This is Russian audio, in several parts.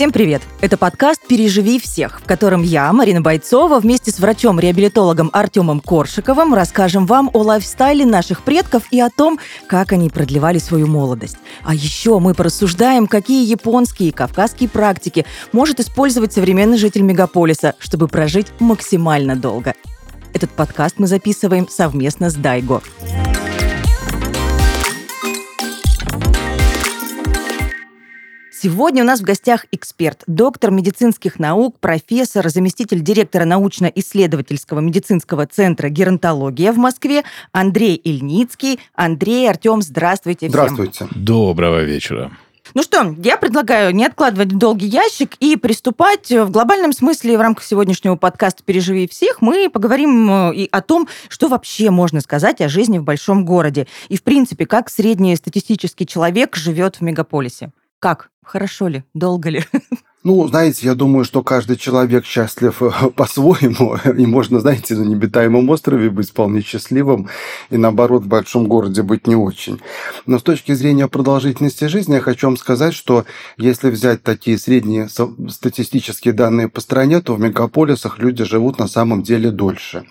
Всем привет! Это подкаст «Переживи всех», в котором я, Марина Бойцова, вместе с врачом-реабилитологом Артемом Коршиковым расскажем вам о лайфстайле наших предков и о том, как они продлевали свою молодость. А еще мы порассуждаем, какие японские и кавказские практики может использовать современный житель мегаполиса, чтобы прожить максимально долго. Этот подкаст мы записываем совместно с Дайго. Сегодня у нас в гостях эксперт, доктор медицинских наук, профессор, заместитель директора научно-исследовательского медицинского центра «Геронтология» в Москве Андрей Ильницкий. Андрей, Артем, здравствуйте всем. Здравствуйте. Доброго вечера. Ну что, я предлагаю не откладывать в долгий ящик и приступать в глобальном смысле в рамках сегодняшнего подкаста «Переживи всех». Мы поговорим э, и о том, что вообще можно сказать о жизни в большом городе. И, в принципе, как среднестатистический человек живет в мегаполисе. Как? Хорошо ли? Долго ли? Ну, знаете, я думаю, что каждый человек счастлив э, по-своему, и можно, знаете, на необитаемом острове быть вполне счастливым, и наоборот, в большом городе быть не очень. Но с точки зрения продолжительности жизни, я хочу вам сказать, что если взять такие средние статистические данные по стране, то в мегаполисах люди живут на самом деле дольше.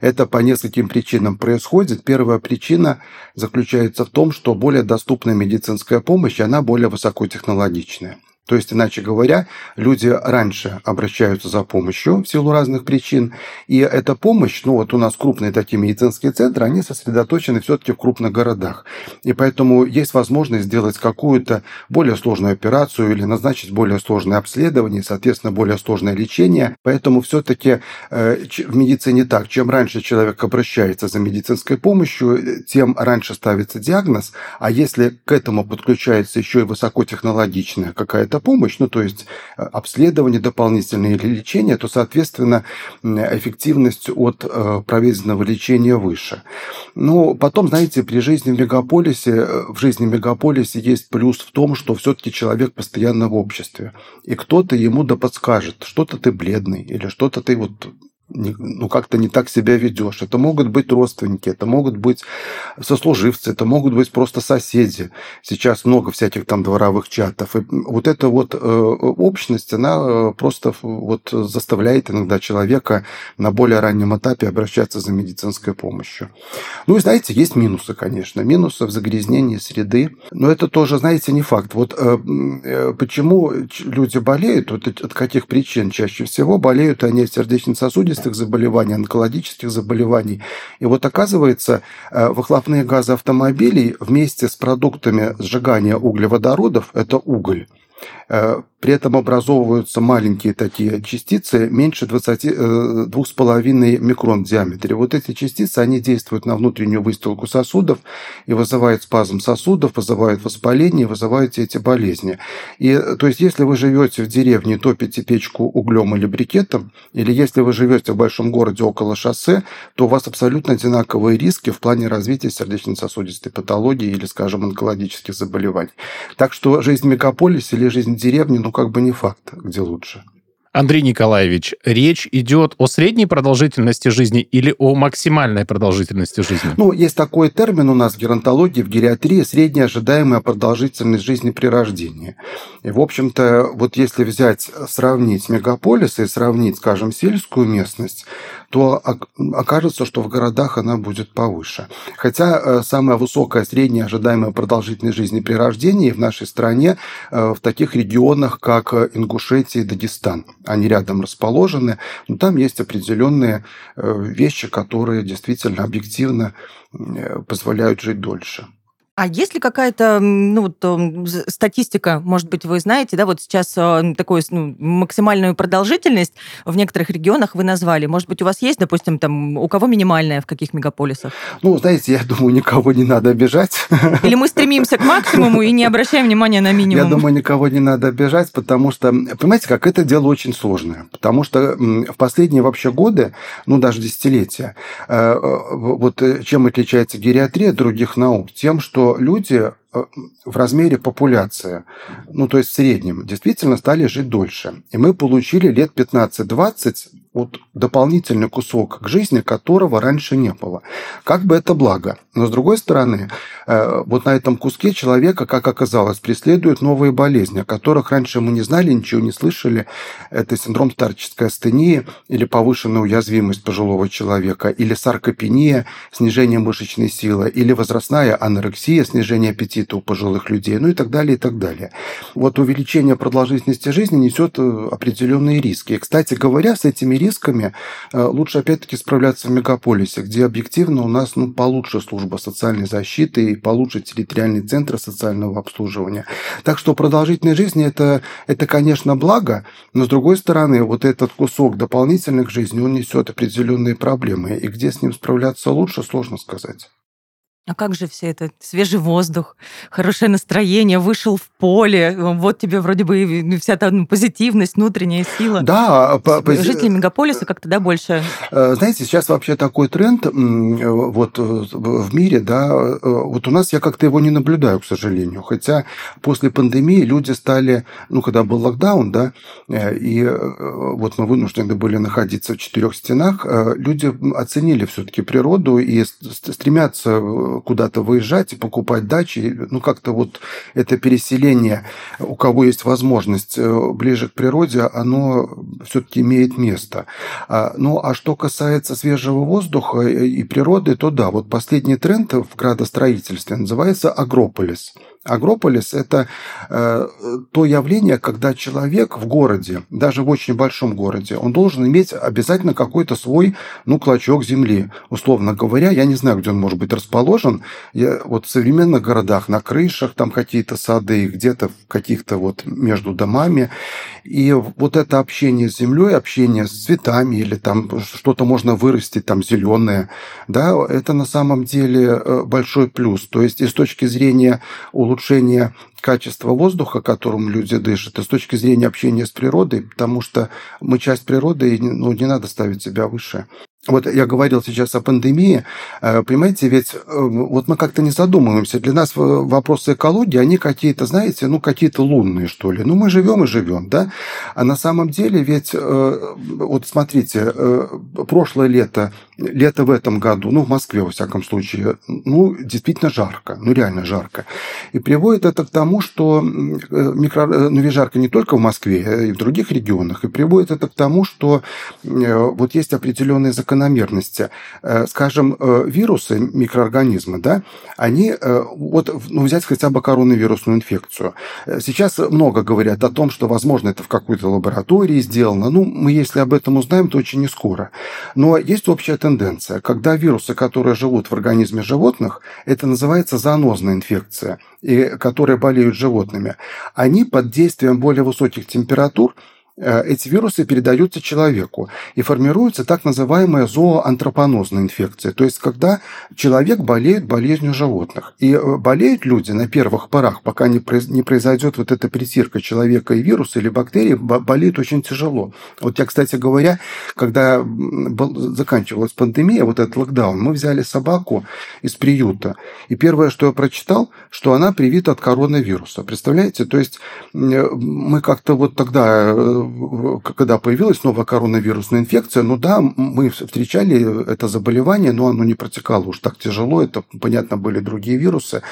Это по нескольким причинам происходит. Первая причина заключается в том, что более доступная медицинская помощь, она более высокотехнологичная. То есть, иначе говоря, люди раньше обращаются за помощью в силу разных причин, и эта помощь, ну вот у нас крупные такие медицинские центры, они сосредоточены все-таки в крупных городах. И поэтому есть возможность сделать какую-то более сложную операцию или назначить более сложное обследование, соответственно, более сложное лечение. Поэтому все-таки э, в медицине так, чем раньше человек обращается за медицинской помощью, тем раньше ставится диагноз, а если к этому подключается еще и высокотехнологичная какая-то какая помощь, ну то есть э, обследование дополнительное или лечение, то, соответственно, эффективность от э, проведенного лечения выше. Но потом, знаете, при жизни в мегаполисе, э, в жизни в мегаполисе есть плюс в том, что все-таки человек постоянно в обществе. И кто-то ему да подскажет, что-то ты бледный, или что-то ты вот ну, как-то не так себя ведешь. Это могут быть родственники, это могут быть сослуживцы, это могут быть просто соседи. Сейчас много всяких там дворовых чатов. И вот эта вот э, общность, она э, просто вот заставляет иногда человека на более раннем этапе обращаться за медицинской помощью. Ну и знаете, есть минусы, конечно. Минусы в загрязнении среды. Но это тоже, знаете, не факт. Вот э, почему люди болеют, вот от каких причин чаще всего болеют они сердечно-сосудистыми сердечно-сосудистых заболеваний, онкологических заболеваний. И вот оказывается, э, выхлопные газы автомобилей вместе с продуктами сжигания углеводородов – это уголь э, при этом образовываются маленькие такие частицы, меньше 22,5 э, микрон в диаметре. Вот эти частицы, они действуют на внутреннюю выстилку сосудов и вызывают спазм сосудов, вызывают воспаление, вызывают эти болезни. И, то есть, если вы живете в деревне, топите печку углем или брикетом, или если вы живете в большом городе около шоссе, то у вас абсолютно одинаковые риски в плане развития сердечно-сосудистой патологии или, скажем, онкологических заболеваний. Так что жизнь в мегаполисе или жизнь в деревне, ну, как бы не факт, где лучше. Андрей Николаевич, речь идет о средней продолжительности жизни или о максимальной продолжительности жизни? Ну, есть такой термин у нас в геронтологии, в гериатрии, средняя ожидаемая продолжительность жизни при рождении. И, в общем-то, вот если взять, сравнить мегаполисы и сравнить, скажем, сельскую местность, то окажется, что в городах она будет повыше. Хотя э, самая высокая средняя ожидаемая продолжительность жизни при рождении в нашей стране э, в таких регионах, как Ингушетия и Дагестан. Они рядом расположены, но там есть определенные э, вещи, которые действительно объективно позволяют жить дольше. А есть ли какая-то ну, вот, статистика, может быть, вы знаете, да, вот сейчас э, такую ну, максимальную продолжительность в некоторых регионах вы назвали. Может быть, у вас есть, допустим, там, у кого минимальная, в каких мегаполисах? Ну, знаете, я думаю, никого не надо обижать. Или мы стремимся к максимуму и не обращаем внимания на минимум? Я думаю, никого не надо обижать, потому что, понимаете, как это дело очень сложное. Потому что в последние вообще годы, ну, даже десятилетия, э, э, вот чем отличается гериатрия от других наук? Тем, что люди в размере популяции, ну то есть в среднем, действительно стали жить дольше. И мы получили лет 15-20 вот дополнительный кусок к жизни, которого раньше не было. Как бы это благо. Но с другой стороны, э, вот на этом куске человека, как оказалось, преследуют новые болезни, о которых раньше мы не знали, ничего не слышали. Это синдром старческой астении или повышенная уязвимость пожилого человека, или саркопения, снижение мышечной силы, или возрастная анорексия, снижение аппетита у пожилых людей, ну и так далее, и так далее. Вот увеличение продолжительности жизни несет э, определенные риски. И, кстати говоря, с этими рисками э, лучше опять-таки справляться в мегаполисе, где объективно у нас ну, получше служба социальной защиты и получше территориальный центр социального обслуживания. Так что продолжительность жизни это, это, конечно, благо, но с другой стороны, вот этот кусок дополнительных жизней, он несет определенные проблемы. И где с ним справляться лучше, сложно сказать. А как же все это? Свежий воздух, хорошее настроение, вышел в поле, вот тебе вроде бы вся та позитивность, внутренняя сила. Да. По, Жители мегаполиса как-то, да, больше... Э, знаете, сейчас вообще такой тренд вот в мире, да, э, вот у нас я как-то его не наблюдаю, к сожалению. Хотя после пандемии люди стали, ну, когда был локдаун, да, э, и вот мы вынуждены были находиться в четырех стенах, люди оценили все-таки природу и стремятся куда-то выезжать и покупать дачи. Ну, как-то вот это переселение, у кого есть возможность э, ближе к природе, оно все-таки имеет место. А, ну, а что касается свежего воздуха и природы, то да, вот последний тренд в градостроительстве называется агрополис – Агрополис – это э, то явление, когда человек в городе, даже в очень большом городе, он должен иметь обязательно какой-то свой, ну, клочок земли. Условно говоря, я не знаю, где он может быть расположен. Я, вот в современных городах на крышах там какие-то сады, где-то в каких-то вот между домами. И вот это общение с землей, общение с цветами или там что-то можно вырастить там зеленое, да, это на самом деле э, большой плюс. То есть и с точки зрения улучшения улучшения качества воздуха, которым люди дышат, и с точки зрения общения с природой, потому что мы часть природы, и ну, не надо ставить себя выше. Вот я говорил сейчас о пандемии. Э, понимаете, ведь э, вот мы как-то не задумываемся. Для нас вопросы экологии, они какие-то, знаете, ну, какие-то лунные, что ли. Ну, мы живем и живем, да? А на самом деле ведь, э, вот смотрите, прошлое лето, лето в этом году, ну, в Москве, во всяком случае, ну, действительно жарко, ну, реально жарко. И приводит это к тому, что микро... ну, ведь жарко не только в Москве, и в других регионах, и приводит это к тому, что вот есть определенные закономерности. Э, скажем, э, вирусы, микроорганизмы, да, они, э, вот, ну, взять хотя бы коронавирусную инфекцию. Сейчас много говорят о том, что, возможно, это в какой-то лаборатории сделано. Ну, мы, если об этом узнаем, то очень не скоро. Но есть общая тенденция. Когда вирусы, которые живут в организме животных, это называется зоонозная инфекция, и которые болеют животными, они под действием более высоких температур эти вирусы передаются человеку и формируется так называемая зооантропонозная инфекция, то есть когда человек болеет болезнью животных. И э, болеют люди на первых порах, пока не произойдет вот эта притирка человека и вируса или бактерии, болеют очень тяжело. Вот я, кстати говоря, когда заканчивалась пандемия, вот этот локдаун, мы взяли собаку из приюта, и первое, что я прочитал, что она привита от коронавируса. Представляете? То есть э, мы как-то вот тогда когда появилась новая коронавирусная инфекция, ну да, мы встречали это заболевание, но оно не протекало уж так тяжело, это, понятно, были другие вирусы.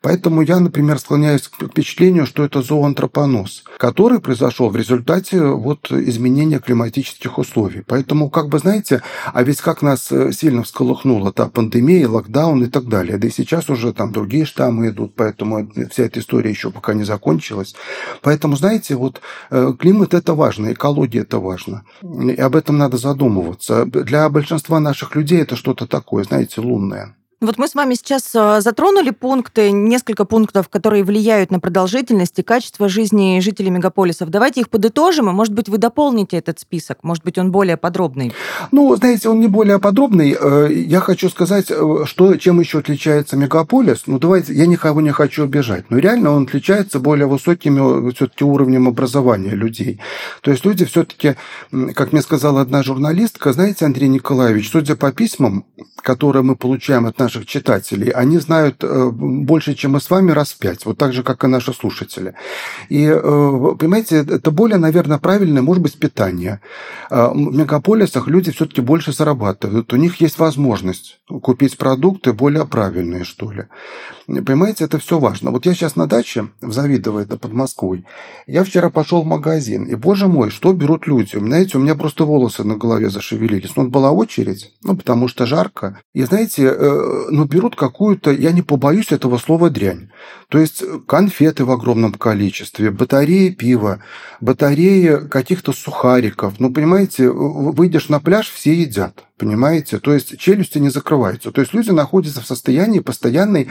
Поэтому я, например, склоняюсь к впечатлению, что это зооантропоноз, который произошел в результате вот изменения климатических условий. Поэтому, как бы, знаете, а ведь как нас э, сильно всколыхнула та пандемия, локдаун и так далее. Да и сейчас уже там другие штаммы идут, поэтому вся эта история еще пока не закончилась. Поэтому, знаете, вот э, климат – это важно, экология – это важно. И об этом надо задумываться. Для большинства наших людей это что-то такое, знаете, лунное. Вот мы с вами сейчас а, затронули пункты, несколько пунктов, которые влияют на продолжительность и качество жизни жителей мегаполисов. Давайте их подытожим, и, может быть, вы дополните этот список. Может быть, он более подробный. Ну, знаете, он не более подробный. Э, я хочу сказать, э, что, чем еще отличается мегаполис. Ну, давайте, я никого не хочу обижать, но реально он отличается более высоким э, все-таки уровнем образования людей. То есть люди все-таки, как мне сказала одна журналистка, знаете, Андрей Николаевич, судя по письмам, которые мы получаем от наших наших читателей, они знают э, больше, чем мы с вами, раз в пять, вот так же, как и наши слушатели. И, э, понимаете, это более, наверное, правильное, может быть, питание. В мегаполисах люди все-таки больше зарабатывают, у них есть возможность купить продукты более правильные, что ли. Понимаете, это все важно. Вот я сейчас на даче в Завидово, это под Москвой, я вчера пошел в магазин, и, боже мой, что берут люди? Знаете, у меня просто волосы на голове зашевелились. Ну, была очередь, ну, потому что жарко. И, знаете, э, ну, берут какую-то, я не побоюсь этого слова, дрянь. То есть конфеты в огромном количестве, батареи пива, батареи каких-то сухариков. Ну, понимаете, выйдешь на пляж, все едят. Понимаете? То есть челюсти не закрываются. То есть люди находятся в состоянии постоянной,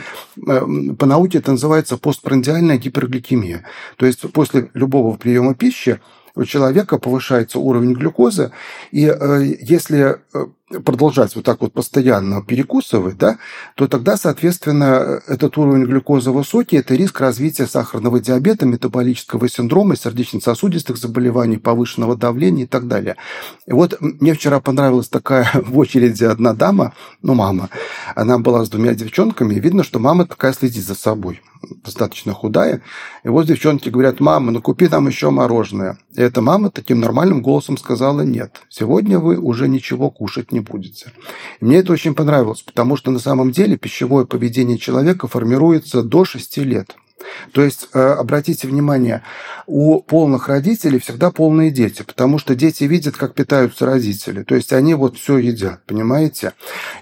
э, по науке это называется постпрандиальная гипергликемия. То есть после любого приема пищи у человека повышается уровень глюкозы, и э, если э, продолжать вот так вот постоянно перекусывать, да, то тогда, соответственно, этот уровень глюкозы высокий, это риск развития сахарного диабета, метаболического синдрома, сердечно-сосудистых заболеваний, повышенного давления и так далее. И вот мне вчера понравилась такая в очереди одна дама, ну, мама, она была с двумя девчонками, и видно, что мама такая следит за собой достаточно худая. И вот девчонки говорят, мама, ну купи нам еще мороженое. И эта мама таким нормальным голосом сказала, нет, сегодня вы уже ничего кушать не будете. И мне это очень понравилось, потому что на самом деле пищевое поведение человека формируется до 6 лет. То есть, э, обратите внимание, у полных родителей всегда полные дети, потому что дети видят, как питаются родители. То есть, они вот все едят, понимаете?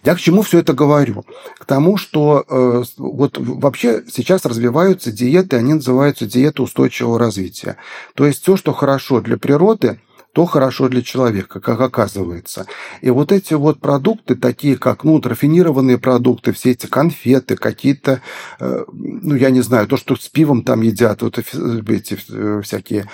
Я к чему все это говорю? К тому, что э, вот вообще сейчас развиваются диеты, они называются диеты устойчивого развития. То есть, все, что хорошо для природы, то хорошо для человека, как оказывается. И вот эти вот продукты, такие как ну, рафинированные продукты, все эти конфеты, какие-то, э, ну, я не знаю, то, что с пивом там едят, вот эти э, всякие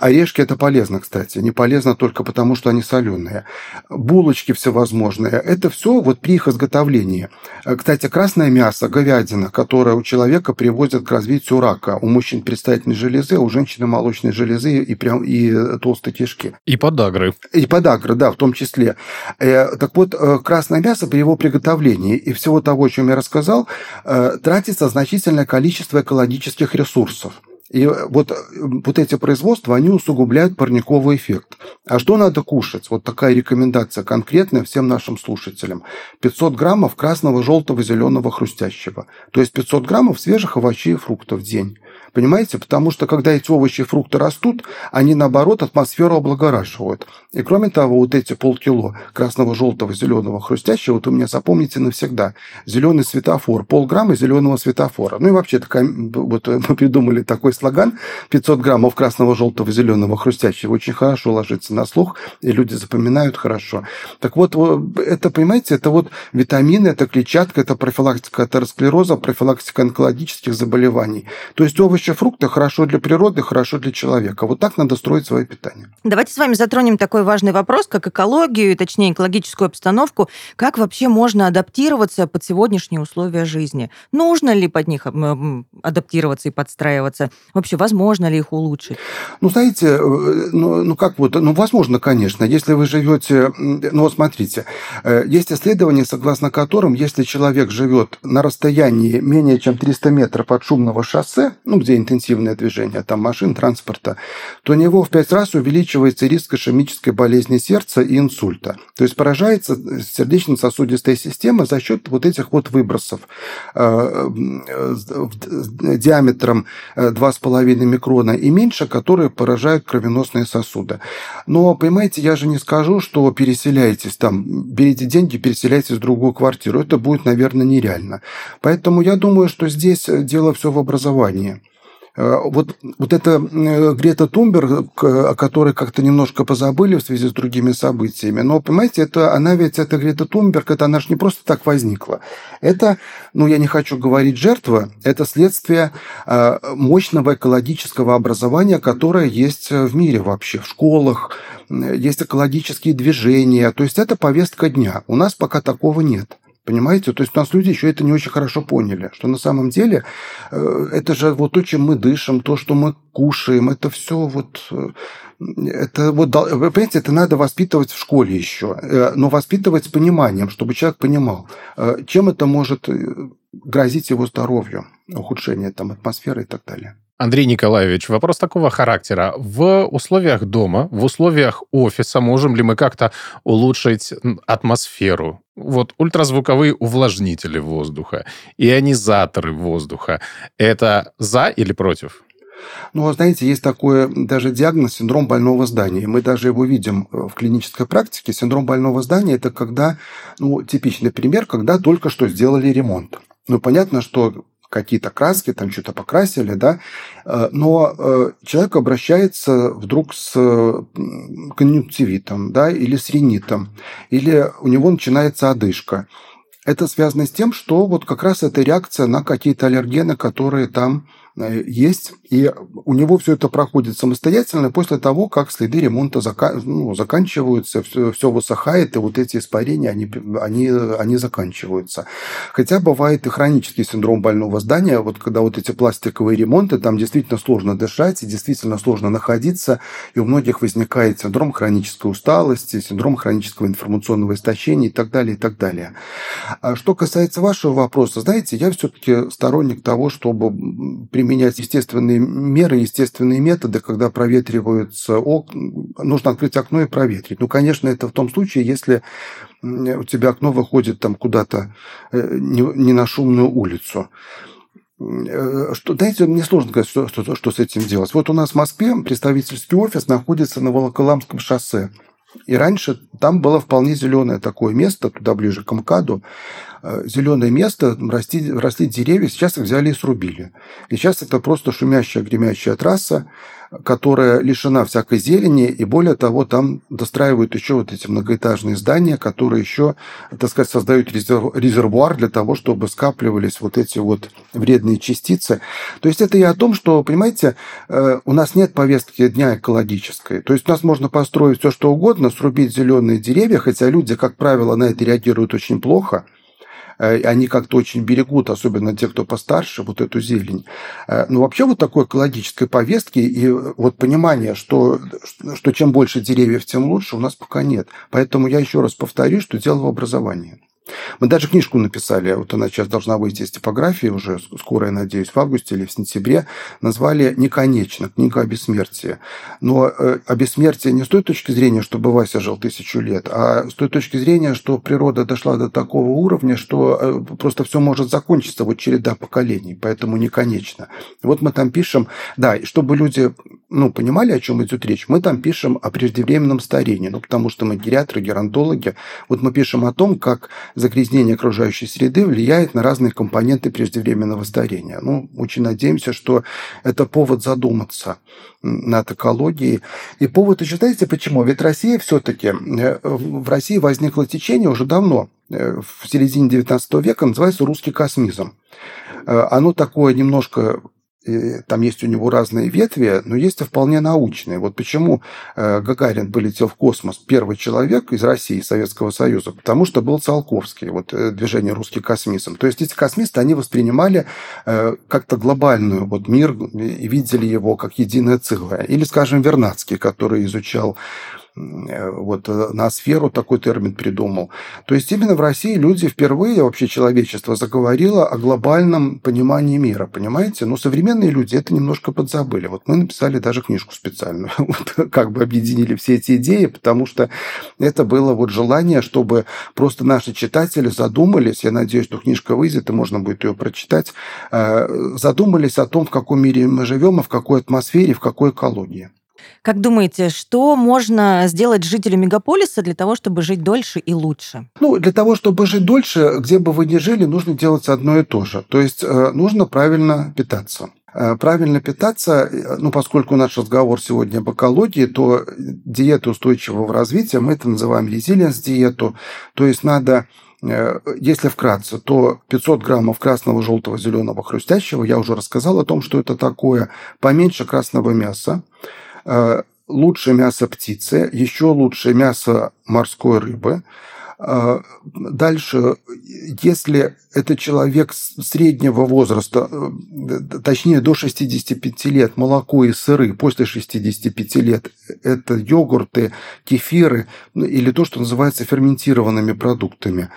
орешки, это полезно, кстати. Не полезно только потому, что они соленые. Булочки всевозможные. Это все вот при их изготовлении. Э, кстати, красное мясо, говядина, которое у человека приводит к развитию рака. У мужчин предстательной железы, у женщины молочной железы и, прям, и толстой кишки. И подагры. И подагры, да, в том числе. Э, так вот, э, красное мясо при его приготовлении и всего того, о чем я рассказал, э, тратится значительное количество экологических ресурсов. И вот, вот эти производства, они усугубляют парниковый эффект. А что надо кушать? Вот такая рекомендация конкретная всем нашим слушателям. 500 граммов красного, желтого, зеленого, хрустящего. То есть 500 граммов свежих овощей и фруктов в день. Понимаете? Потому что когда эти овощи и фрукты растут, они, наоборот, атмосферу облагораживают. И кроме того, вот эти полкило красного, желтого, зеленого, хрустящего, вот у меня запомните навсегда. Зеленый светофор, полграмма зеленого светофора. Ну и вообще, такая, вот мы придумали такой слоган 500 граммов красного, желтого, зеленого, хрустящего. Очень хорошо ложится на слух, и люди запоминают хорошо. Так вот, это, понимаете, это вот витамины, это клетчатка, это профилактика атеросклероза, профилактика онкологических заболеваний. То есть овощи, фрукты хорошо для природы, хорошо для человека. Вот так надо строить свое питание. Давайте с вами затронем такой важный вопрос, как экологию, точнее, экологическую обстановку. Как вообще можно адаптироваться под сегодняшние условия жизни? Нужно ли под них адаптироваться и подстраиваться? Вообще, возможно ли их улучшить? Ну, знаете, э, ну, ну как вот, ну, возможно, конечно. Если вы живете, ну, вот смотрите, э, есть исследования, согласно которым, если человек живет на расстоянии менее чем 300 метров от шумного шоссе, ну, где интенсивное движение, там машин, транспорта, то у него в пять раз увеличивается риск ишемической болезни сердца и инсульта. То есть поражается сердечно-сосудистая система за счет вот этих вот выбросов э, диаметром 2,5 э, микрона и меньше, которые поражают кровеносные сосуды. Но, понимаете, я же не скажу, что переселяйтесь там, берите деньги, переселяйтесь в другую квартиру. Это будет, наверное, нереально. Поэтому я думаю, что здесь дело все в образовании. Э, вот, вот эта э, Грета Тумберг, о которой как-то немножко позабыли в связи с другими событиями, но, понимаете, это, она ведь, эта Грета Тумберг, это она же не просто так возникла. Это, ну, я не хочу говорить жертва, это следствие э, мощного экологического образования, которое есть в мире вообще, в школах, есть экологические движения, то есть это повестка дня. У нас пока такого нет. Понимаете? То есть у нас люди еще это не очень хорошо поняли, что на самом деле э, это же вот то, чем мы дышим, то, что мы кушаем, это все вот... Э, это вот, понимаете, это надо воспитывать в школе еще, э, но воспитывать с пониманием, чтобы человек понимал, чем это может грозить его здоровью, ухудшение там, атмосферы и так далее. Андрей Николаевич, вопрос такого характера. В условиях дома, в условиях офиса можем ли мы как-то улучшить атмосферу? Вот ультразвуковые увлажнители воздуха, ионизаторы воздуха. Это за или против? Ну, знаете, есть такой даже диагноз синдром больного здания. Мы даже его видим э, в клинической практике. Синдром больного здания – это когда, ну, типичный пример, когда только что сделали ремонт. Ну, понятно, что какие-то краски, там что-то покрасили, да, э, но э, человек обращается вдруг с конъюнктивитом, да, или с ринитом, или у него начинается одышка. Это связано с тем, что вот как раз это реакция на какие-то аллергены, которые там Э, есть, и у него все это проходит самостоятельно после того, как следы ремонта зака- ну, заканчиваются, все, все высыхает, и вот эти испарения, они, они, они заканчиваются. Хотя бывает и хронический синдром больного здания, вот когда вот эти пластиковые ремонты, там действительно сложно дышать, и действительно сложно находиться, и у многих возникает синдром хронической усталости, синдром хронического информационного истощения и так далее, и так далее. А что касается вашего вопроса, знаете, я все-таки сторонник того, чтобы при применять естественные меры, естественные методы, когда проветриваются окна, нужно открыть окно и проветрить. Ну, конечно, это в том случае, если у тебя окно выходит там куда-то э, не на шумную улицу. Э, что, знаете, мне сложно сказать, что, что, что с этим делать. Вот у нас в Москве представительский офис находится на Волоколамском шоссе. И раньше там было вполне зеленое такое место, туда ближе к МКАДу. Э, зеленое место, росли, росли деревья, сейчас их взяли и срубили. И сейчас это просто шумящая, гремящая трасса, которая лишена всякой зелени, и более того, там достраивают еще вот эти многоэтажные здания, которые еще, так сказать, создают резервуар для того, чтобы скапливались вот эти вот вредные частицы. То есть это и о том, что, понимаете, э, у нас нет повестки дня экологической. То есть у нас можно построить все, что угодно, срубить зеленые деревья, хотя люди, как правило, на это реагируют очень плохо – они как-то очень берегут, особенно те, кто постарше, вот эту зелень. Э, Но ну, вообще вот такой экологической повестки и вот понимание, что, что чем больше деревьев, тем лучше, у нас пока нет. Поэтому я еще раз повторю, что дело в образовании. Мы даже книжку написали, вот она сейчас должна выйти из типографии уже скоро, я надеюсь, в августе или в сентябре, назвали «Неконечно. Книга о бессмертии». Но э, о бессмертии не с той точки зрения, чтобы Вася жил тысячу лет, а с той точки зрения, что природа дошла до такого уровня, что э, просто все может закончиться, вот череда поколений, поэтому неконечно. Вот мы там пишем, да, и чтобы люди ну, понимали, о чем идет речь, мы там пишем о преждевременном старении, ну, потому что мы гериатры, геронтологи. Вот мы пишем о том, как загрязнение окружающей среды влияет на разные компоненты преждевременного старения. Ну, очень надеемся, что это повод задуматься над экологией. И повод еще, знаете, почему? Ведь Россия все-таки, э, в России возникло течение уже давно, э, в середине XIX века, называется русский космизм. Э, оно такое немножко там есть у него разные ветви, но есть и вполне научные. Вот почему э, Гагарин полетел в космос, первый человек из России, Советского Союза, потому что был Циолковский, вот э, движение «Русский космизм». То есть эти космисты, они воспринимали э, как-то глобальную вот мир и видели его как единое целое. Или, скажем, Вернадский, который изучал вот э, на сферу такой термин придумал. То есть именно в России люди впервые, вообще человечество заговорило о глобальном понимании мира, понимаете? Но современные люди это немножко подзабыли. Вот мы написали даже книжку специальную, вот как бы объединили все эти идеи, потому что это было вот желание, чтобы просто наши читатели задумались, я надеюсь, что книжка выйдет, и можно будет ее прочитать, э, задумались о том, в каком мире мы живем, и в какой атмосфере, в какой экологии. Как думаете, что можно сделать жителю мегаполиса для того, чтобы жить дольше и лучше? Ну, для того, чтобы жить дольше, где бы вы ни жили, нужно делать одно и то же. То есть э, нужно правильно питаться. Э, правильно питаться, э, ну, поскольку наш разговор сегодня об экологии, то диета устойчивого развития, мы это называем резилиенс-диету, то есть надо если вкратце, то 500 граммов красного, желтого, зеленого, хрустящего, я уже рассказал о том, что это такое, поменьше красного мяса, лучше мясо птицы, еще лучше мясо морской рыбы, дальше, если это человек среднего возраста, э, точнее до 65 лет, молоко и сыры после 65 лет, это йогурты, кефиры ну, или то, что называется ферментированными продуктами.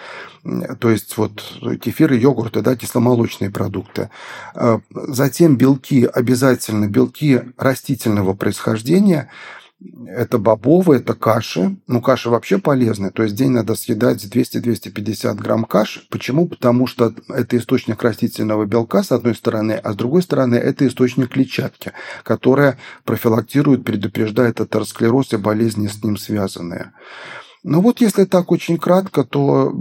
То есть вот кефиры, йогурты, да, кисломолочные продукты. А, затем белки, обязательно белки растительного происхождения – это бобовые, это каши. Ну, каши вообще полезны. То есть день надо съедать 200-250 грамм каш. Почему? Потому что это источник растительного белка, с одной стороны, а с другой стороны, это источник клетчатки, которая профилактирует, предупреждает атеросклероз и болезни с ним связанные. Ну вот если так очень кратко, то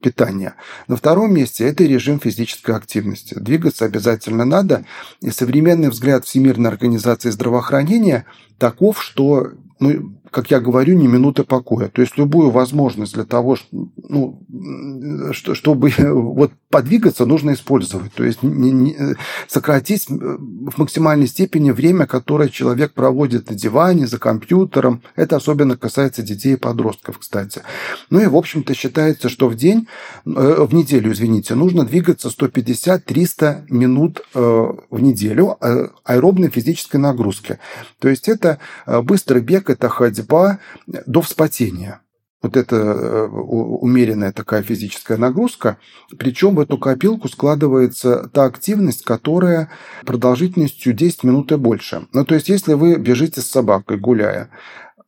питание. На втором месте это режим физической активности. Двигаться обязательно надо. И современный взгляд Всемирной организации здравоохранения таков, что ну, как я говорю, ни минуты покоя. То есть любую возможность для того, ну, чтобы вот подвигаться, нужно использовать. То есть не, не, сократить в максимальной степени время, которое человек проводит на диване, за компьютером. Это особенно касается детей и подростков, кстати. Ну и, в общем-то, считается, что в день, э, в неделю, извините, нужно двигаться 150-300 минут э, в неделю э, аэробной физической нагрузки. То есть это быстрый бег, это ходьба, ходьба до вспотения. Вот это э, умеренная такая физическая нагрузка. Причем в эту копилку складывается та активность, которая продолжительностью 10 минут и больше. Ну, то есть, если вы бежите с собакой, гуляя,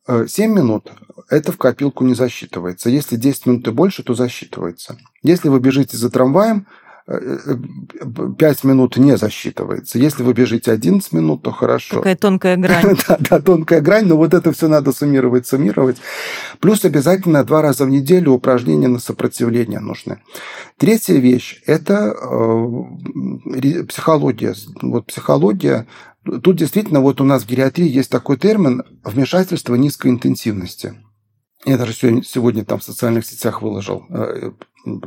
7 э, минут это в копилку не засчитывается. Если 10 минут и больше, то засчитывается. Если вы бежите за трамваем, 5 минут не засчитывается. Если вы бежите 11 минут, то хорошо. Какая тонкая грань. да, да, тонкая грань, но вот это все надо суммировать, суммировать. Плюс обязательно два раза в неделю упражнения на сопротивление нужны. Третья вещь – это э, психология. Вот психология Тут действительно вот у нас в гериатрии есть такой термин «вмешательство низкой интенсивности». Я даже сегодня, сегодня там в социальных сетях выложил э,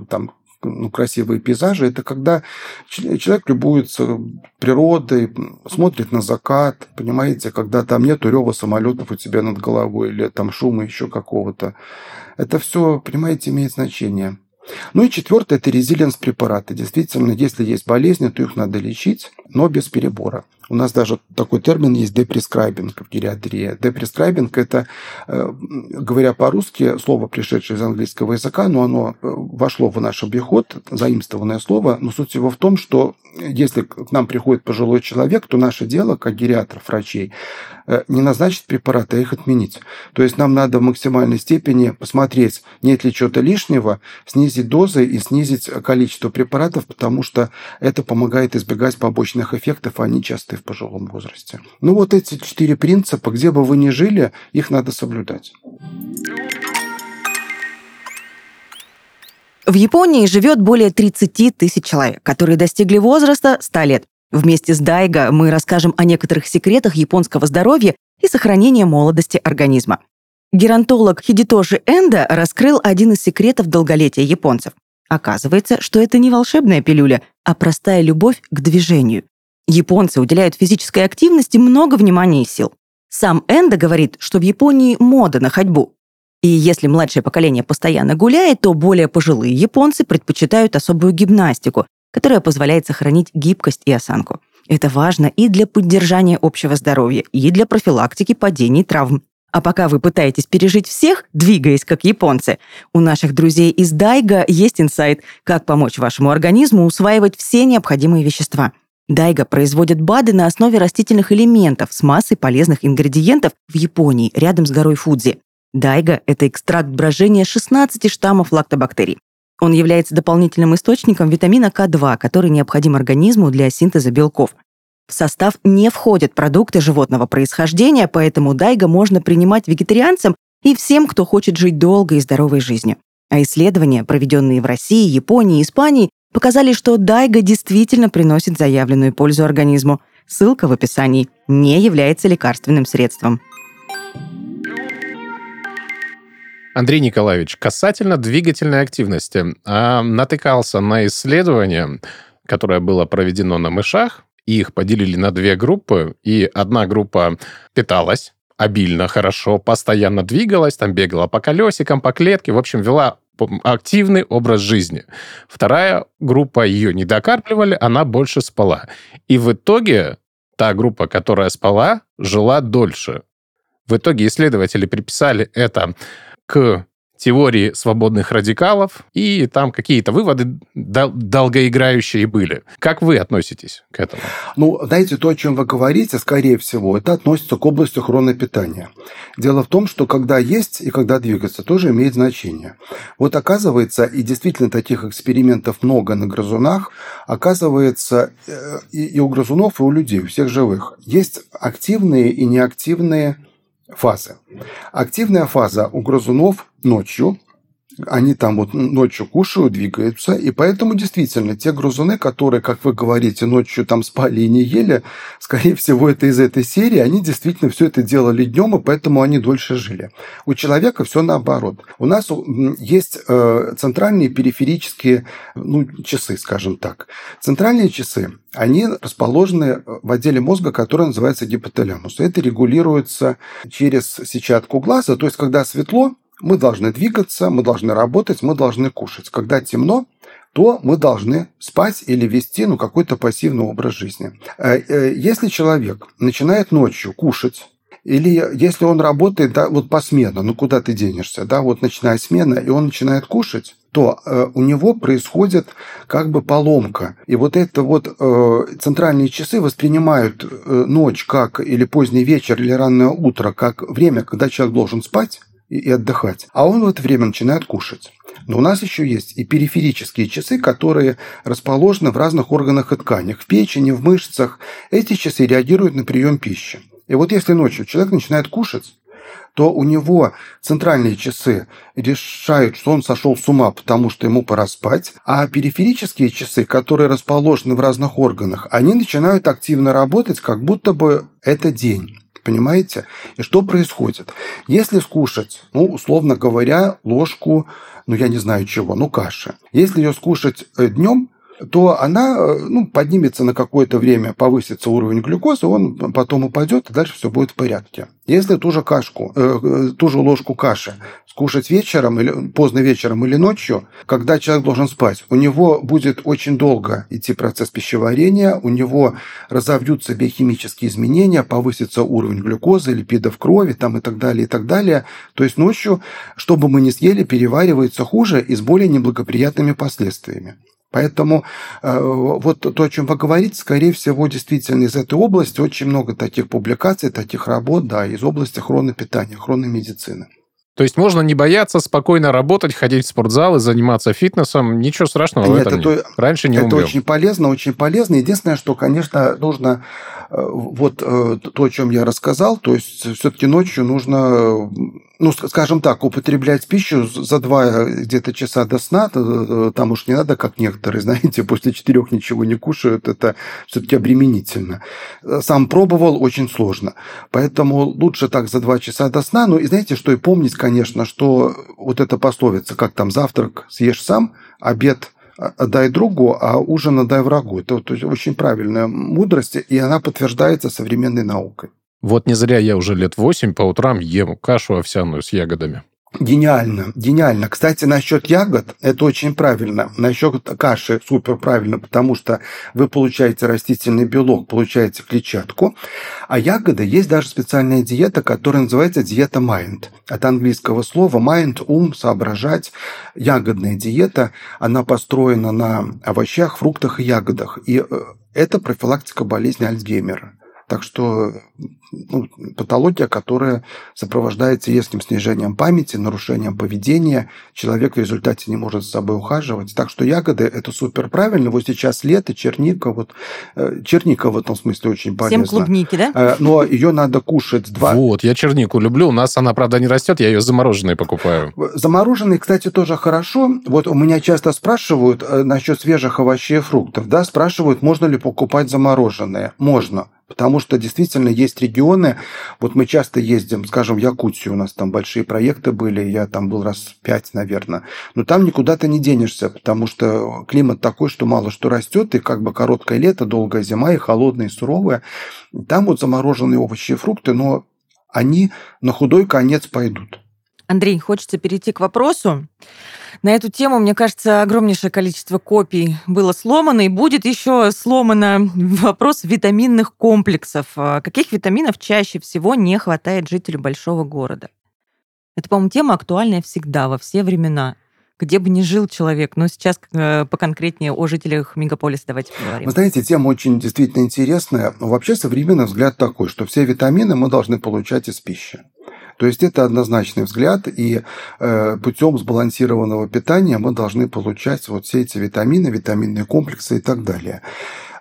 там ну, красивые пейзажи, это когда человек любуется природой, смотрит на закат, понимаете, когда там нету рева самолетов у тебя над головой или там шума еще какого-то. Это все, понимаете, имеет значение. Ну и четвертое – это резилиенс препараты. Действительно, если есть болезни, то их надо лечить, но без перебора. У нас даже такой термин есть депрескрайбинг в гериатрии. Депрескрайбинг – это, э, говоря по-русски, слово, пришедшее из английского языка, но оно э, вошло в наш обиход, заимствованное слово. Но суть его в том, что если к нам приходит пожилой человек, то наше дело, как гериатров, врачей, э, не назначить препараты, а их отменить. То есть нам надо в максимальной степени посмотреть, нет ли чего-то лишнего, снизить дозы и снизить количество препаратов, потому что это помогает избегать побочных эффектов, они часто в пожилом возрасте. Ну вот эти четыре принципа, где бы вы ни жили, их надо соблюдать. В Японии живет более 30 тысяч человек, которые достигли возраста 100 лет. Вместе с Дайго мы расскажем о некоторых секретах японского здоровья и сохранения молодости организма. Геронтолог Хидитоши Энда раскрыл один из секретов долголетия японцев. Оказывается, что это не волшебная пилюля, а простая любовь к движению. Японцы уделяют физической активности много внимания и сил. Сам Энда говорит, что в Японии мода на ходьбу. И если младшее поколение постоянно гуляет, то более пожилые японцы предпочитают особую гимнастику, которая позволяет сохранить гибкость и осанку. Это важно и для поддержания общего здоровья, и для профилактики падений травм. А пока вы пытаетесь пережить всех, двигаясь как японцы, у наших друзей из Дайга есть инсайт, как помочь вашему организму усваивать все необходимые вещества. Дайга производит БАДы на основе растительных элементов с массой полезных ингредиентов в Японии, рядом с горой Фудзи. Дайга – это экстракт брожения 16 штаммов лактобактерий. Он является дополнительным источником витамина К2, который необходим организму для синтеза белков. В состав не входят продукты животного происхождения, поэтому дайга можно принимать вегетарианцам и всем, кто хочет жить долгой и здоровой жизнью. А исследования, проведенные в России, Японии Испании, показали, что дайга действительно приносит заявленную пользу организму. Ссылка в описании. Не является лекарственным средством. Андрей Николаевич, касательно двигательной активности, а, натыкался на исследование, которое было проведено на мышах, их поделили на две группы, и одна группа питалась обильно, хорошо, постоянно двигалась, там бегала по колесикам, по клетке, в общем, вела активный образ жизни. Вторая группа ее не докармливали, она больше спала. И в итоге та группа, которая спала, жила дольше. В итоге исследователи приписали это к теории свободных радикалов, и там какие-то выводы дол- долгоиграющие были. Как вы относитесь к этому? Ну, знаете, то, о чем вы говорите, скорее всего, это относится к области хронопитания. Дело в том, что когда есть и когда двигаться, тоже имеет значение. Вот оказывается, и действительно таких экспериментов много на грызунах, оказывается, э, и у грызунов, и у людей, у всех живых, есть активные и неактивные фазы. Активная фаза у грызунов ночью – они там вот ночью кушают, двигаются, и поэтому действительно те грызуны, которые, как вы говорите, ночью там спали и не ели, скорее всего, это из этой серии, они действительно все это делали днем, и поэтому они дольше жили. У человека все наоборот. У нас есть э, центральные периферические ну, часы, скажем так. Центральные часы, они расположены в отделе мозга, который называется гипоталямус. Это регулируется через сетчатку глаза, то есть когда светло, мы должны двигаться, мы должны работать, мы должны кушать. Когда темно, то мы должны спать или вести ну, какой-то пассивный образ жизни. Э, э, если человек начинает ночью кушать, или если он работает да, вот посменно, ну куда ты денешься, да, вот начиная смена, и он начинает кушать, то э, у него происходит как бы поломка. И вот это вот э, центральные часы воспринимают э, ночь как или поздний вечер, или раннее утро как время, когда человек должен спать, и отдыхать. А он в это время начинает кушать. Но у нас еще есть и периферические часы, которые расположены в разных органах и тканях, в печени, в мышцах. Эти часы реагируют на прием пищи. И вот если ночью человек начинает кушать, то у него центральные часы решают, что он сошел с ума, потому что ему пора спать, а периферические часы, которые расположены в разных органах, они начинают активно работать, как будто бы это день. Понимаете? И что происходит? Если скушать, ну, условно говоря, ложку, ну, я не знаю чего, ну, каши. Если ее скушать э, днем, то она э, ну, поднимется на какое-то время, повысится уровень глюкозы, он потом упадет, и дальше все будет в порядке. Если ту же кашку, э, э, ту же ложку каши скушать вечером или поздно вечером или ночью, когда человек должен спать, у него будет очень долго идти процесс пищеварения, у него разовьются биохимические изменения, повысится уровень глюкозы, липидов крови там, и так далее, и так далее. То есть ночью, что бы мы ни съели, переваривается хуже и с более неблагоприятными последствиями. Поэтому э, вот то, о чем вы говорите, скорее всего, действительно из этой области очень много таких публикаций, таких работ, да, из области хронопитания, хрономедицины. То есть можно не бояться, спокойно работать, ходить в спортзал и заниматься фитнесом. Ничего страшного нет, в этом это, нет. Раньше не Это умрем. очень полезно, очень полезно. Единственное, что, конечно, нужно э, вот э, то, о чем я рассказал, то есть все-таки ночью нужно ну, скажем так, употреблять пищу за два где-то часа до сна, там уж не надо, как некоторые, знаете, после четырех ничего не кушают, это все-таки обременительно. Сам пробовал, очень сложно. Поэтому лучше так за два часа до сна. Ну, и знаете, что и помнить, конечно, что вот эта пословица, как там завтрак съешь сам, обед отдай другу, а ужин отдай врагу. Это вот очень правильная мудрость, и она подтверждается современной наукой. Вот не зря я уже лет восемь по утрам ем кашу овсяную с ягодами. Гениально, гениально. Кстати, насчет ягод, это очень правильно. Насчет каши супер правильно, потому что вы получаете растительный белок, получаете клетчатку. А ягоды, есть даже специальная диета, которая называется диета Mind. От английского слова mind, ум, соображать. Ягодная диета, она построена на овощах, фруктах и ягодах. И э, это профилактика болезни Альцгеймера. Так что ну, патология, которая сопровождается резким снижением памяти, нарушением поведения. Человек в результате не может с собой ухаживать. Так что ягоды – это супер правильно. Вот сейчас лето, черника. Вот, э, черника в этом смысле очень полезна. Всем клубники, да? Э, но ее надо кушать два... Вот, я чернику люблю. У нас она, правда, не растет. Я ее замороженной покупаю. Замороженные, кстати, тоже хорошо. Вот у меня часто спрашивают э, насчет свежих овощей и фруктов. Да, спрашивают, можно ли покупать замороженные. Можно. Потому что действительно есть регионы, вот мы часто ездим, скажем, в Якутию, у нас там большие проекты были, я там был раз пять, наверное, но там никуда ты не денешься, потому что климат такой, что мало что растет, и как бы короткое лето, долгая зима, и холодная, и суровая. Там вот замороженные овощи и фрукты, но они на худой конец пойдут. Андрей, хочется перейти к вопросу. На эту тему, мне кажется, огромнейшее количество копий было сломано, и будет еще сломано вопрос витаминных комплексов. А каких витаминов чаще всего не хватает жителю большого города? Это, по-моему, тема актуальная всегда, во все времена где бы ни жил человек. Но сейчас э, поконкретнее о жителях мегаполиса давайте поговорим. Вы знаете, тема очень действительно интересная. Вообще современный взгляд такой, что все витамины мы должны получать из пищи. То есть это однозначный взгляд, и э, путем сбалансированного питания мы должны получать вот все эти витамины, витаминные комплексы и так далее.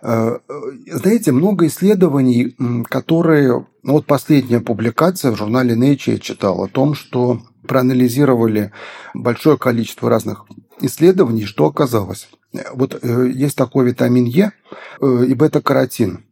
Э, знаете, много исследований, которые... Ну, вот последняя публикация в журнале Nature я читал о том, что проанализировали большое количество разных исследований, что оказалось. Вот э, есть такой витамин Е э, и бета-каротин.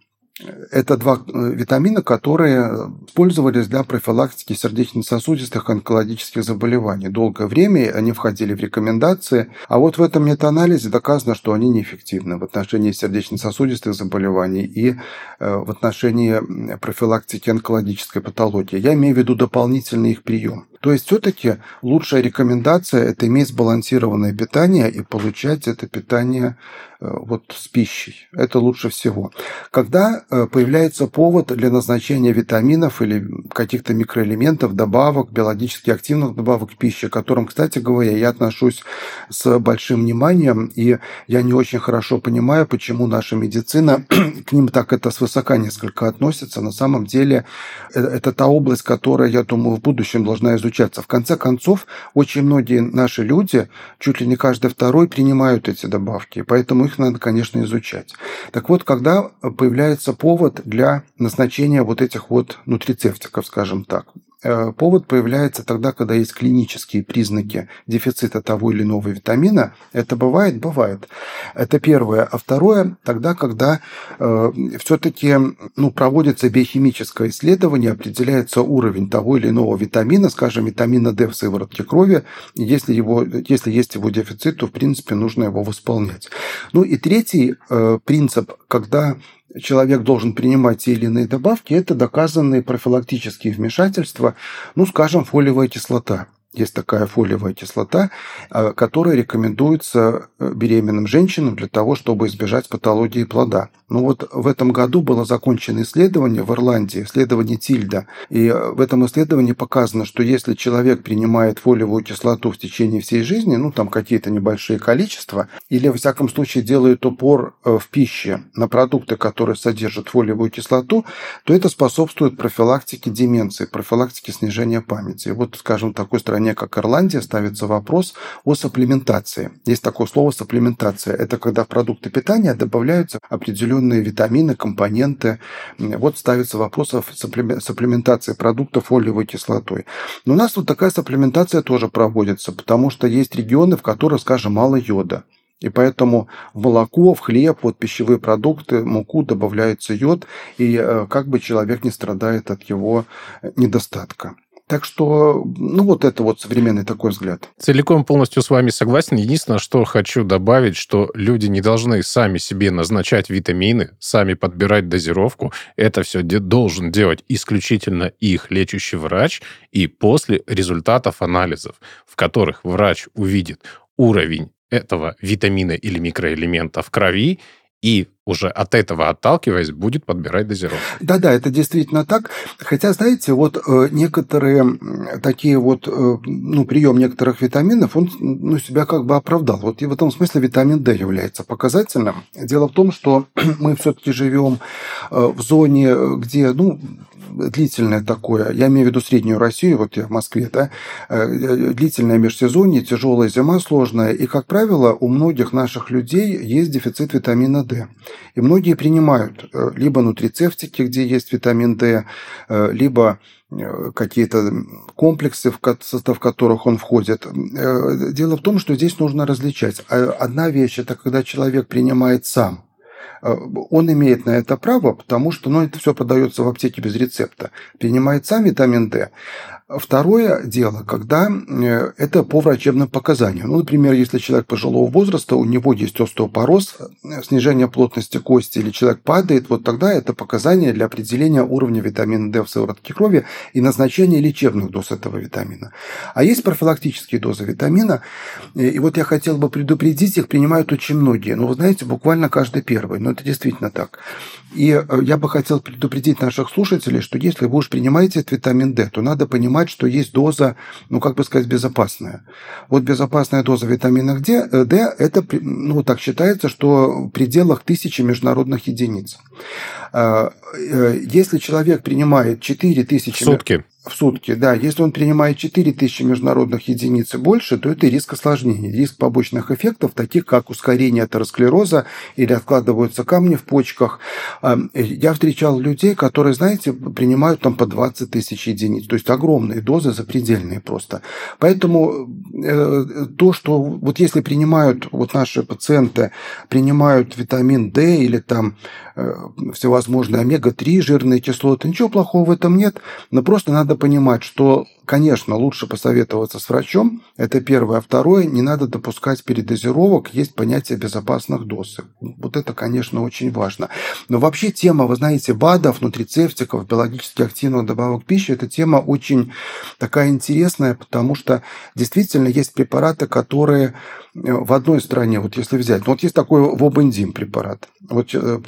Это два э, витамина, которые использовались для профилактики сердечно-сосудистых онкологических заболеваний. Долгое время они входили в рекомендации, а вот в этом метаанализе доказано, что они неэффективны в отношении сердечно-сосудистых заболеваний и э, в отношении профилактики онкологической патологии. Я имею в виду дополнительный их прием. То есть все-таки лучшая рекомендация – это иметь сбалансированное питание и получать это питание э, вот с пищей. Это лучше всего. Когда э, появляется повод для назначения витаминов или каких-то микроэлементов, добавок, биологически активных добавок в пище, к которым, кстати говоря, я отношусь с большим вниманием, и я не очень хорошо понимаю, почему наша медицина к ним так это свысока несколько относится. На самом деле э, это та область, которая, я думаю, в будущем должна изучаться изучаться. В конце концов, очень многие наши люди, чуть ли не каждый второй, принимают эти добавки, поэтому их надо, конечно, изучать. Так вот, когда появляется повод для назначения вот этих вот нутрицептиков, скажем так, повод появляется тогда, когда есть клинические признаки дефицита того или иного витамина. Это бывает? Бывает. Это первое. А второе, тогда, когда э, все-таки ну, проводится биохимическое исследование, определяется уровень того или иного витамина, скажем, витамина D в сыворотке крови. Если, его, если есть его дефицит, то, в принципе, нужно его восполнять. Ну и третий э, принцип, когда человек должен принимать те или иные добавки, это доказанные профилактические вмешательства, ну, скажем, фолиевая кислота. Есть такая фолиевая кислота, э, которая рекомендуется э, беременным женщинам для того, чтобы избежать патологии плода. Ну вот в этом году было закончено исследование в Ирландии, исследование Тильда. И э, в этом исследовании показано, что если человек принимает фолиевую кислоту в течение всей жизни, ну там какие-то небольшие количества, или во всяком случае делает упор в пище на продукты, которые содержат фолиевую кислоту, то это способствует профилактике деменции, профилактике снижения памяти. Вот, скажем, такой стране стране, как Ирландия, ставится вопрос о сапплементации. Есть такое слово сапплементация. Это когда в продукты питания добавляются определенные витамины, компоненты. Вот ставится вопрос о сапплементации продуктов фолиевой кислотой. Но у нас вот такая сапплементация тоже проводится, потому что есть регионы, в которых, скажем, мало йода. И поэтому в молоко, в хлеб, вот пищевые продукты, муку добавляется йод, и э, как бы человек не страдает от его недостатка. Так что, ну, вот это вот современный такой взгляд. Целиком полностью с вами согласен. Единственное, что хочу добавить, что люди не должны сами себе назначать витамины, сами подбирать дозировку. Это все должен делать исключительно их лечащий врач и после результатов анализов, в которых врач увидит уровень этого витамина или микроэлемента в крови и уже от этого отталкиваясь, будет подбирать дозировку. Да-да, это действительно так. Хотя, знаете, вот э, некоторые такие вот, э, ну, прием некоторых витаминов, он ну, себя как бы оправдал. Вот и в этом смысле витамин D является показательным. Дело в том, что мы все-таки живем э, в зоне, где, ну, длительное такое, я имею в виду среднюю Россию, вот я в Москве, да, длительное межсезонье, тяжелая зима сложная, и, как правило, у многих наших людей есть дефицит витамина D. И многие принимают э, либо нутрицептики, где есть витамин D, э, либо какие-то комплексы, в состав которых он входит. Дело в том, что здесь нужно различать. Одна вещь – это когда человек принимает сам – Э, он имеет на это право, потому что ну, это все продается в аптеке без рецепта. Принимает сам витамин D. Второе дело, когда э, это по врачебным показаниям. Ну, например, если человек пожилого возраста, у него есть остеопороз, э, снижение плотности кости, или человек падает, вот тогда это показания для определения уровня витамина D в сыворотке крови и назначения лечебных доз этого витамина. А есть профилактические дозы витамина, э, и вот я хотел бы предупредить, их принимают очень многие. Ну, вы знаете, буквально каждый первый, но это действительно так. И я бы хотел предупредить наших слушателей, что если вы уж принимаете этот витамин D, то надо понимать, что есть доза, ну, как бы сказать, безопасная. Вот безопасная доза витамина D, э, D это, ну, так считается, что в пределах тысячи международных единиц. А, э, если человек принимает 4000... В сутки в сутки, да. Если он принимает 4000 международных единиц и больше, то это риск осложнений, риск побочных эффектов, таких как ускорение атеросклероза или откладываются камни в почках. Я встречал людей, которые, знаете, принимают там по 20 тысяч единиц, то есть огромные дозы, запредельные просто. Поэтому э, то, что вот если принимают, вот наши пациенты принимают витамин D или там э, всевозможные омега-3 жирные кислоты, ничего плохого в этом нет, но просто надо понимать, что, конечно, лучше посоветоваться с врачом. Это первое. А второе, не надо допускать передозировок. Есть понятие безопасных доз. Вот это, конечно, очень важно. Но вообще тема, вы знаете, БАДов, нутрицептиков, биологически активных добавок пищи, эта тема очень такая интересная, потому что действительно есть препараты, которые Э, в одной стране, вот если взять, ну вот есть такой вобендим препарат, вот э,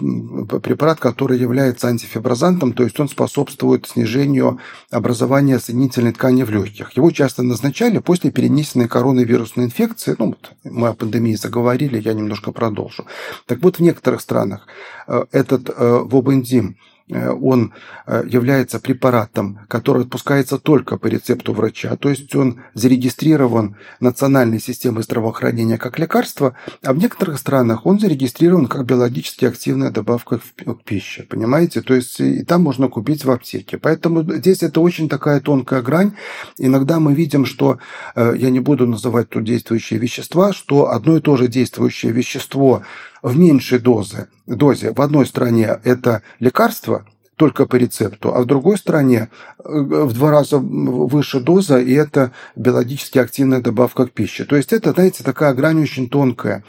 препарат, который является антифиброзантом, то есть он способствует снижению образования соединительной ткани в легких. Его часто назначали после перенесенной коронавирусной инфекции, ну вот мы о пандемии заговорили, я немножко продолжу. Так вот, в некоторых странах э, этот Э, он э, является препаратом, который отпускается только по рецепту врача, то есть он зарегистрирован национальной системой здравоохранения как лекарство, а в некоторых странах он зарегистрирован как биологически активная добавка к пище, понимаете? То есть и там можно купить в аптеке. Поэтому здесь это очень такая тонкая грань. Иногда мы видим, что, э, я не буду называть тут действующие вещества, что одно и то же действующее вещество в меньшей дозе, дозе. В одной стране это лекарство, только по рецепту, а в другой стране э, в два раза выше доза, и это биологически активная добавка к пище. То есть это, знаете, такая грань очень тонкая.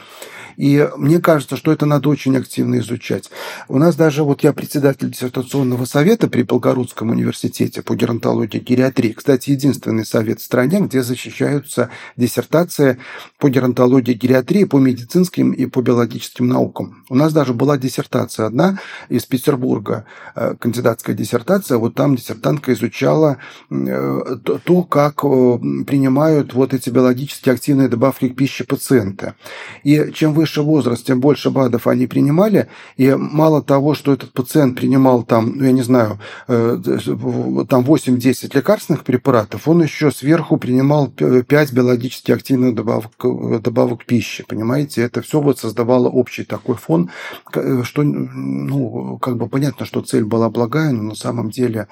И мне кажется, что это надо очень активно изучать. У нас даже, вот я председатель диссертационного совета при Белгородском университете по геронтологии и гериатрии. Кстати, единственный совет в стране, где защищаются диссертации по геронтологии и гериатрии, по медицинским и по биологическим наукам. У нас даже была диссертация одна из Петербурга, э, кандидатская диссертация. Вот там диссертантка изучала э, то, как э, принимают вот эти биологически активные добавки к пище пациенты. И чем вы выше возраст, тем больше БАДов они принимали. И мало того, что этот пациент принимал там, ну, я не знаю, э, там 8-10 лекарственных препаратов, он еще сверху принимал 5 биологически активных добавок, добавок пищи. Понимаете, это все вот создавало общий такой фон, что, ну, как бы понятно, что цель была благая, но на самом деле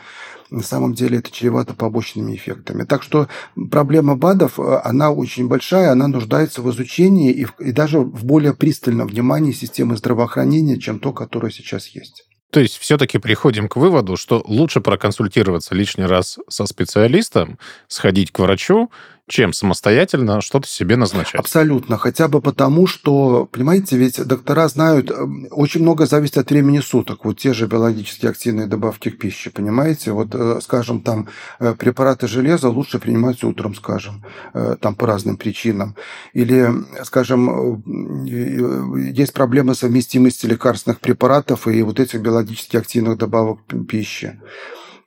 на самом деле это чревато побочными эффектами. Так что проблема БАДов, э, она очень большая, она нуждается в изучении и, в, и даже в более пристальном внимании системы здравоохранения, чем то, которое сейчас есть. То есть все-таки приходим к выводу, что лучше проконсультироваться лишний раз со специалистом, сходить к врачу, чем самостоятельно что-то себе назначать. Абсолютно. Хотя бы потому, что, понимаете, ведь доктора знают, эм, очень много зависит от времени суток. Вот те же биологически активные добавки к пище, понимаете? Вот, э, скажем, там э, препараты железа лучше принимать утром, скажем, э, там по разным причинам. Или, скажем, есть проблемы совместимости лекарственных препаратов и вот этих биологически активных добавок пищи.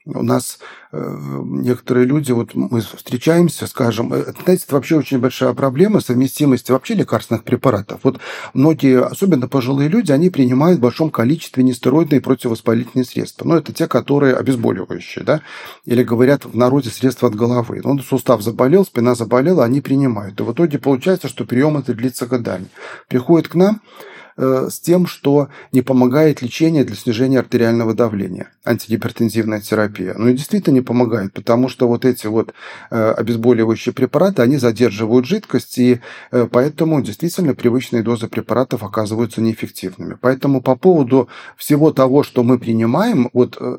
У нас э, некоторые люди, вот мы встречаемся, скажем, э, знаете, это вообще очень большая проблема совместимости вообще лекарственных препаратов. Вот многие, особенно пожилые люди, они принимают в большом количестве нестероидные противовоспалительные средства. Ну, это те, которые обезболивающие, да, или говорят в народе средства от головы. Ну, сустав заболел, спина заболела, они принимают. И в итоге получается, что прием это длится годами. Приходит к нам, с тем, что не помогает лечение для снижения артериального давления, антигипертензивная терапия. Ну и действительно не помогает, потому что вот эти вот э, обезболивающие препараты, они задерживают жидкость, и э, поэтому действительно привычные дозы препаратов оказываются неэффективными. Поэтому по поводу всего того, что мы принимаем, вот э,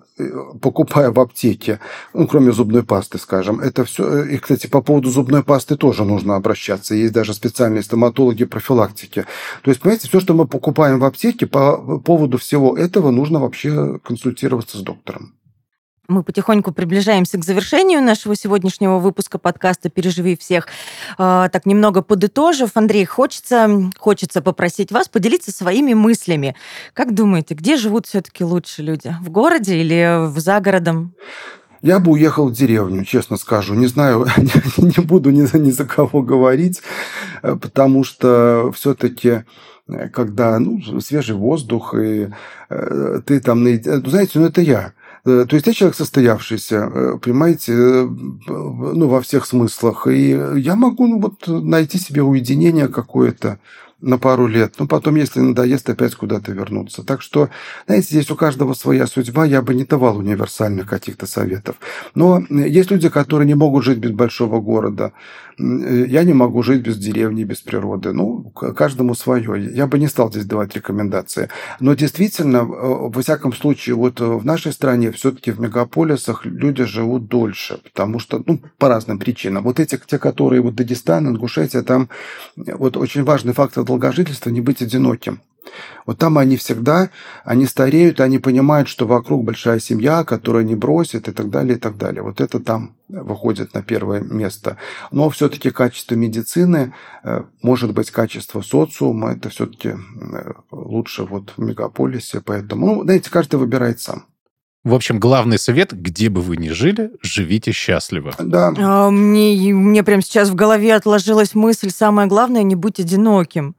покупая в аптеке, ну, кроме зубной пасты, скажем, это все... И, кстати, по поводу зубной пасты тоже нужно обращаться. Есть даже специальные стоматологи профилактики. То есть, понимаете, все, что мы покупаем в аптеке, по поводу всего этого нужно вообще консультироваться с доктором. Мы потихоньку приближаемся к завершению нашего сегодняшнего выпуска подкаста «Переживи всех». А, так, немного подытожив, Андрей, хочется, хочется попросить вас поделиться своими мыслями. Как думаете, где живут все-таки лучше люди? В городе или в загородом? Я бы уехал в деревню, честно скажу. Не знаю, не буду ни, ни за кого говорить, э, потому что все-таки когда ну, свежий воздух, и э, ты там... Ну, знаете, ну это я. Э, то есть я человек состоявшийся, э, понимаете, э, ну, во всех смыслах. И я могу ну, вот, найти себе уединение какое-то, на пару лет, но потом, если надоест, опять куда-то вернуться. Так что, знаете, здесь у каждого своя судьба, я бы не давал универсальных каких-то советов. Но есть люди, которые не могут жить без большого города. Я не могу жить без деревни, без природы. Ну, каждому свое. Я бы не стал здесь давать рекомендации. Но действительно, во всяком случае, вот в нашей стране все-таки в мегаполисах люди живут дольше, потому что, ну, по разным причинам. Вот эти, те, которые вот Дагестан, Ингушетия, там вот очень важный фактор долгожительства не быть одиноким. Вот там они всегда, они стареют, они понимают, что вокруг большая семья, которая не бросит и так далее, и так далее. Вот это там выходит на первое место. Но все-таки качество медицины, э, может быть, качество социума, это все-таки э, лучше вот в мегаполисе. Поэтому, ну, знаете, каждый выбирает сам. В общем, главный совет, где бы вы ни жили, живите счастливо. Да. А, мне, мне прямо сейчас в голове отложилась мысль, самое главное, не будь одиноким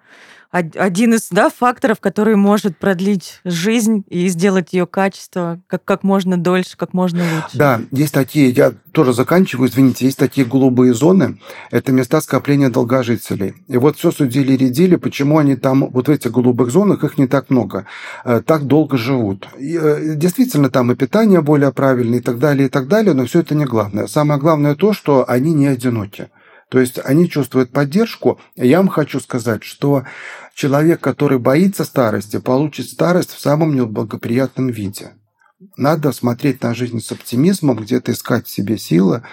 один из да, факторов, который может продлить жизнь и сделать ее качество как, как можно дольше, как можно лучше. Да, есть такие, я тоже заканчиваю, извините, есть такие голубые зоны, это места скопления долгожителей. И вот все судили и редили, почему они там, вот в этих голубых зонах, их не так много, э, так долго живут. И, э, действительно, там и питание более правильное и так далее, и так далее, но все это не главное. Самое главное то, что они не одиноки. То есть они чувствуют поддержку. Я вам хочу сказать, что человек, который боится старости, получит старость в самом неблагоприятном виде. Надо смотреть на жизнь с оптимизмом, где-то искать в себе силы,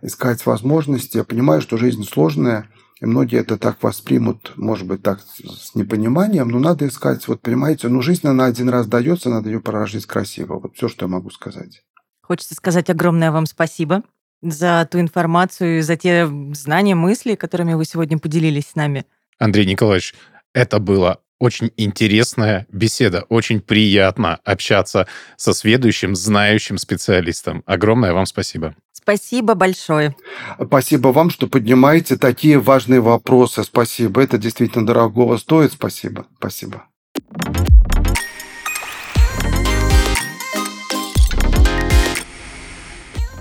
искать возможности. Я понимаю, что жизнь сложная, и многие это так воспримут, может быть, так с непониманием, но надо искать, вот понимаете, ну жизнь она один раз дается, надо ее прожить красиво. Вот все, что я могу сказать. Хочется сказать огромное вам спасибо за ту информацию, за те знания, мысли, которыми вы сегодня поделились с нами. Андрей Николаевич, это было очень интересная беседа. Очень приятно общаться со следующим знающим специалистом. Огромное вам спасибо. Спасибо большое. Спасибо вам, что поднимаете такие важные вопросы. Спасибо. Это действительно дорогого стоит. Спасибо. Спасибо.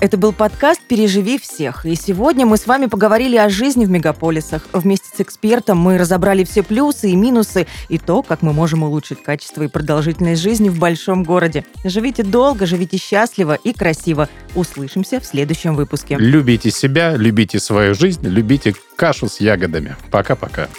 Это был подкаст «Переживи всех». И сегодня мы с вами поговорили о жизни в мегаполисах. Вместе с экспертом мы разобрали все плюсы и минусы и то, как мы можем улучшить качество и продолжительность жизни в большом городе. Живите долго, живите счастливо и красиво. Услышимся в следующем выпуске. Любите себя, любите свою жизнь, любите кашу с ягодами. Пока-пока.